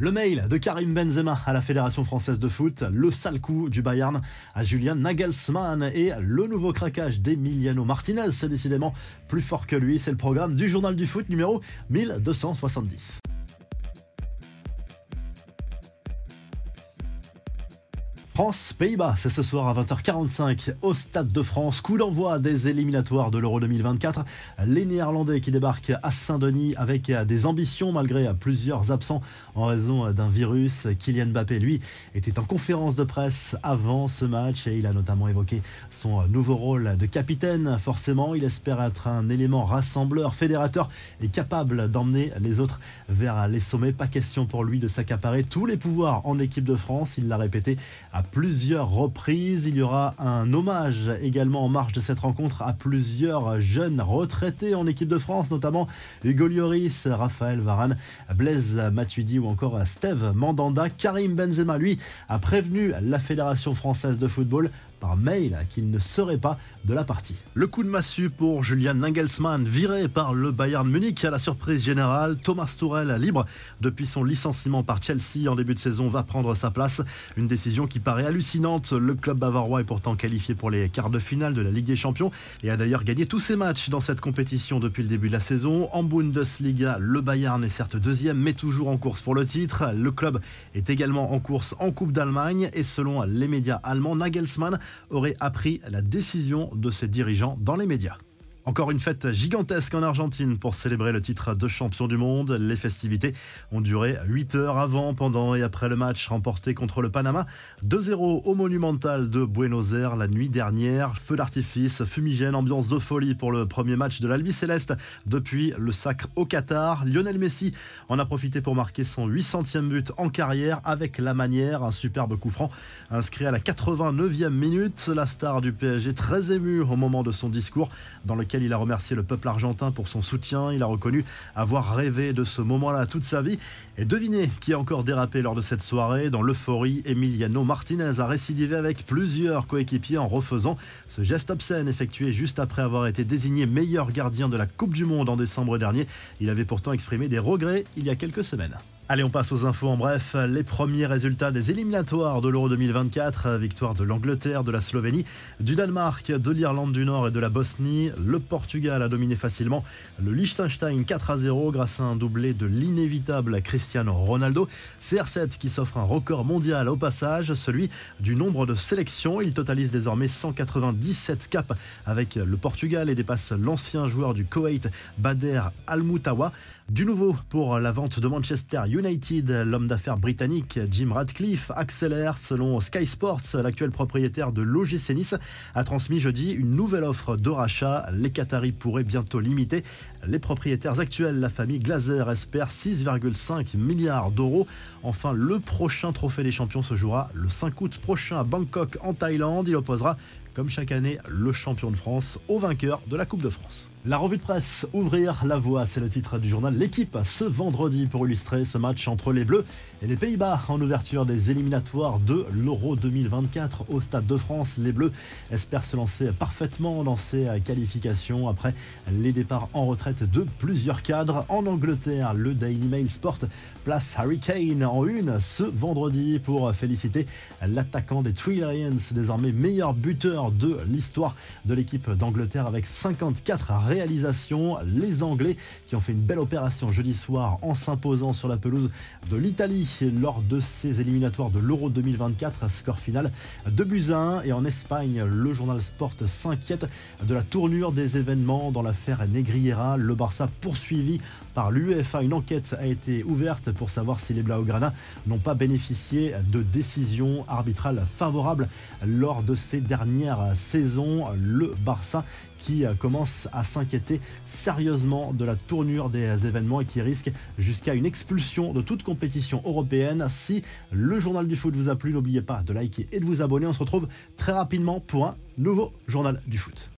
Le mail de Karim Benzema à la Fédération française de foot, le sale coup du Bayern à Julian Nagelsmann et le nouveau craquage d'Emiliano Martinez. C'est décidément plus fort que lui. C'est le programme du journal du foot numéro 1270. France, Pays-Bas, c'est ce soir à 20h45 au Stade de France. Coup d'envoi des éliminatoires de l'Euro 2024. Les Néerlandais qui débarquent à Saint-Denis avec des ambitions malgré plusieurs absents en raison d'un virus. Kylian Mbappé, lui, était en conférence de presse avant ce match et il a notamment évoqué son nouveau rôle de capitaine. Forcément, il espère être un élément rassembleur, fédérateur et capable d'emmener les autres vers les sommets. Pas question pour lui de s'accaparer tous les pouvoirs en équipe de France. Il l'a répété à plusieurs reprises. Il y aura un hommage également en marge de cette rencontre à plusieurs jeunes retraités en équipe de France, notamment Hugo Lloris, Raphaël Varane, Blaise Matuidi ou encore Steve Mandanda. Karim Benzema, lui, a prévenu la Fédération française de football par mail qu'il ne serait pas de la partie. Le coup de massue pour Julian Nagelsmann, viré par le Bayern Munich à la surprise générale. Thomas Tourel, libre depuis son licenciement par Chelsea en début de saison, va prendre sa place. Une décision qui paraît hallucinante. Le club bavarois est pourtant qualifié pour les quarts de finale de la Ligue des Champions et a d'ailleurs gagné tous ses matchs dans cette compétition depuis le début de la saison. En Bundesliga, le Bayern est certes deuxième, mais toujours en course pour le titre. Le club est également en course en Coupe d'Allemagne et selon les médias allemands, Nagelsmann aurait appris la décision de ses dirigeants dans les médias. Encore une fête gigantesque en Argentine pour célébrer le titre de champion du monde. Les festivités ont duré 8 heures avant, pendant et après le match remporté contre le Panama. 2-0 au Monumental de Buenos Aires la nuit dernière. Feu d'artifice, fumigène, ambiance de folie pour le premier match de l'Albi Céleste depuis le sacre au Qatar. Lionel Messi en a profité pour marquer son 800e but en carrière avec la manière. Un superbe coup franc inscrit à la 89e minute. La star du PSG très ému au moment de son discours dans lequel il a remercié le peuple argentin pour son soutien. Il a reconnu avoir rêvé de ce moment-là toute sa vie. Et devinez qui a encore dérapé lors de cette soirée. Dans l'euphorie, Emiliano Martinez a récidivé avec plusieurs coéquipiers en refaisant ce geste obscène effectué juste après avoir été désigné meilleur gardien de la Coupe du Monde en décembre dernier. Il avait pourtant exprimé des regrets il y a quelques semaines. Allez, on passe aux infos en bref. Les premiers résultats des éliminatoires de l'Euro 2024. Victoire de l'Angleterre, de la Slovénie, du Danemark, de l'Irlande du Nord et de la Bosnie. Le Portugal a dominé facilement le Liechtenstein 4 à 0 grâce à un doublé de l'inévitable Cristiano Ronaldo. CR7 qui s'offre un record mondial au passage, celui du nombre de sélections. Il totalise désormais 197 caps avec le Portugal et dépasse l'ancien joueur du Koweït, Bader Al-Moutawa. Du nouveau pour la vente de Manchester United United, l'homme d'affaires britannique Jim Radcliffe accélère. Selon Sky Sports, l'actuel propriétaire de l'OGC Nice a transmis jeudi une nouvelle offre de rachat. Les Qataris pourraient bientôt limiter. Les propriétaires actuels, la famille Glazer, espèrent 6,5 milliards d'euros. Enfin, le prochain trophée des champions se jouera le 5 août prochain à Bangkok en Thaïlande. Il opposera comme chaque année, le champion de France au vainqueur de la Coupe de France. La revue de presse, ouvrir la voie, c'est le titre du journal L'équipe ce vendredi pour illustrer ce match entre les Bleus et les Pays-Bas en ouverture des éliminatoires de l'Euro 2024 au Stade de France. Les Bleus espèrent se lancer parfaitement dans ces qualifications après les départs en retraite de plusieurs cadres. En Angleterre, le Daily Mail Sport place Harry Kane en une ce vendredi pour féliciter l'attaquant des Three Lions, désormais meilleur buteur de l'histoire de l'équipe d'Angleterre avec 54 réalisations. Les Anglais qui ont fait une belle opération jeudi soir en s'imposant sur la pelouse de l'Italie lors de ces éliminatoires de l'Euro 2024. Score final de buts Et en Espagne, le journal Sport s'inquiète de la tournure des événements dans l'affaire Negriera. Le Barça poursuivi par l'UEFA. Une enquête a été ouverte pour savoir si les Blaugrana n'ont pas bénéficié de décisions arbitrales favorables lors de ces dernières saison. Le Barça qui commence à s'inquiéter sérieusement de la tournure des événements et qui risque jusqu'à une expulsion de toute compétition européenne. Si le journal du foot vous a plu, n'oubliez pas de liker et de vous abonner. On se retrouve très rapidement pour un nouveau journal du foot.